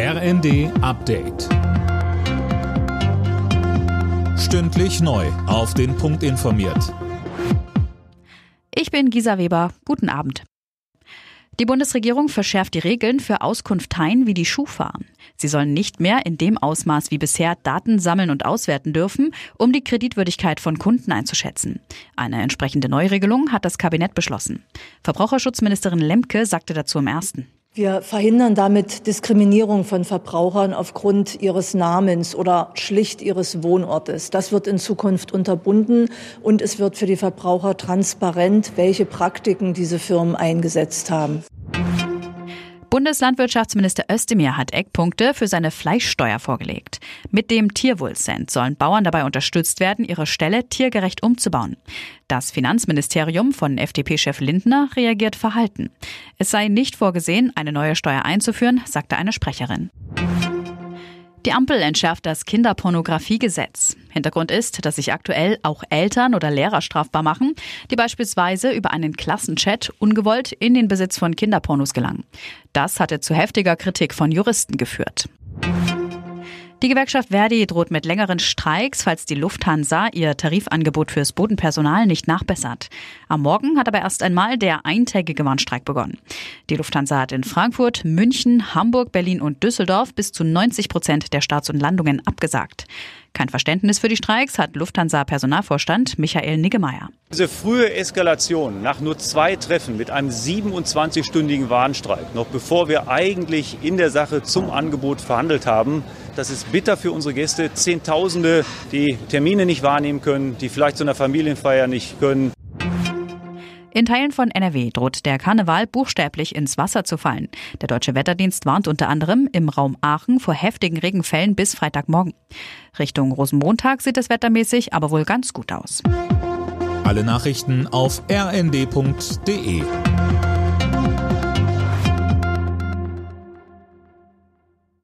RND Update. Stündlich neu. Auf den Punkt informiert. Ich bin Gisa Weber. Guten Abend. Die Bundesregierung verschärft die Regeln für Auskunfteien wie die Schufa. Sie sollen nicht mehr in dem Ausmaß wie bisher Daten sammeln und auswerten dürfen, um die Kreditwürdigkeit von Kunden einzuschätzen. Eine entsprechende Neuregelung hat das Kabinett beschlossen. Verbraucherschutzministerin Lemke sagte dazu im ersten. Wir verhindern damit Diskriminierung von Verbrauchern aufgrund ihres Namens oder schlicht ihres Wohnortes. Das wird in Zukunft unterbunden und es wird für die Verbraucher transparent, welche Praktiken diese Firmen eingesetzt haben. Bundeslandwirtschaftsminister Özdemir hat Eckpunkte für seine Fleischsteuer vorgelegt. Mit dem Tierwohlcent sollen Bauern dabei unterstützt werden, ihre Ställe tiergerecht umzubauen. Das Finanzministerium von FDP-Chef Lindner reagiert verhalten. Es sei nicht vorgesehen, eine neue Steuer einzuführen, sagte eine Sprecherin. Die Ampel entschärft das Kinderpornografiegesetz. Hintergrund ist, dass sich aktuell auch Eltern oder Lehrer strafbar machen, die beispielsweise über einen Klassenchat ungewollt in den Besitz von Kinderpornos gelangen. Das hatte zu heftiger Kritik von Juristen geführt. Die Gewerkschaft Verdi droht mit längeren Streiks, falls die Lufthansa ihr Tarifangebot fürs Bodenpersonal nicht nachbessert. Am Morgen hat aber erst einmal der eintägige Warnstreik begonnen. Die Lufthansa hat in Frankfurt, München, Hamburg, Berlin und Düsseldorf bis zu 90 Prozent der Starts und Landungen abgesagt. Kein Verständnis für die Streiks hat Lufthansa-Personalvorstand Michael Niggemeier. Diese frühe Eskalation nach nur zwei Treffen mit einem 27-stündigen Warnstreik, noch bevor wir eigentlich in der Sache zum Angebot verhandelt haben, das ist bitter für unsere Gäste. Zehntausende, die Termine nicht wahrnehmen können, die vielleicht zu einer Familienfeier nicht können. In Teilen von NRW droht der Karneval buchstäblich ins Wasser zu fallen. Der Deutsche Wetterdienst warnt unter anderem im Raum Aachen vor heftigen Regenfällen bis Freitagmorgen. Richtung Rosenmontag sieht es wettermäßig aber wohl ganz gut aus. Alle Nachrichten auf rnd.de